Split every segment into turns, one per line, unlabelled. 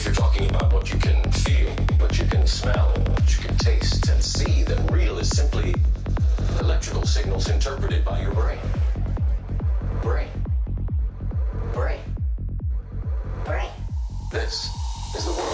If you're talking about what you can feel, what you can smell, what you can taste and see, then real is simply electrical signals interpreted by your brain. Brain.
Brain. Brain.
This is the world.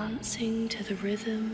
dancing to the rhythm.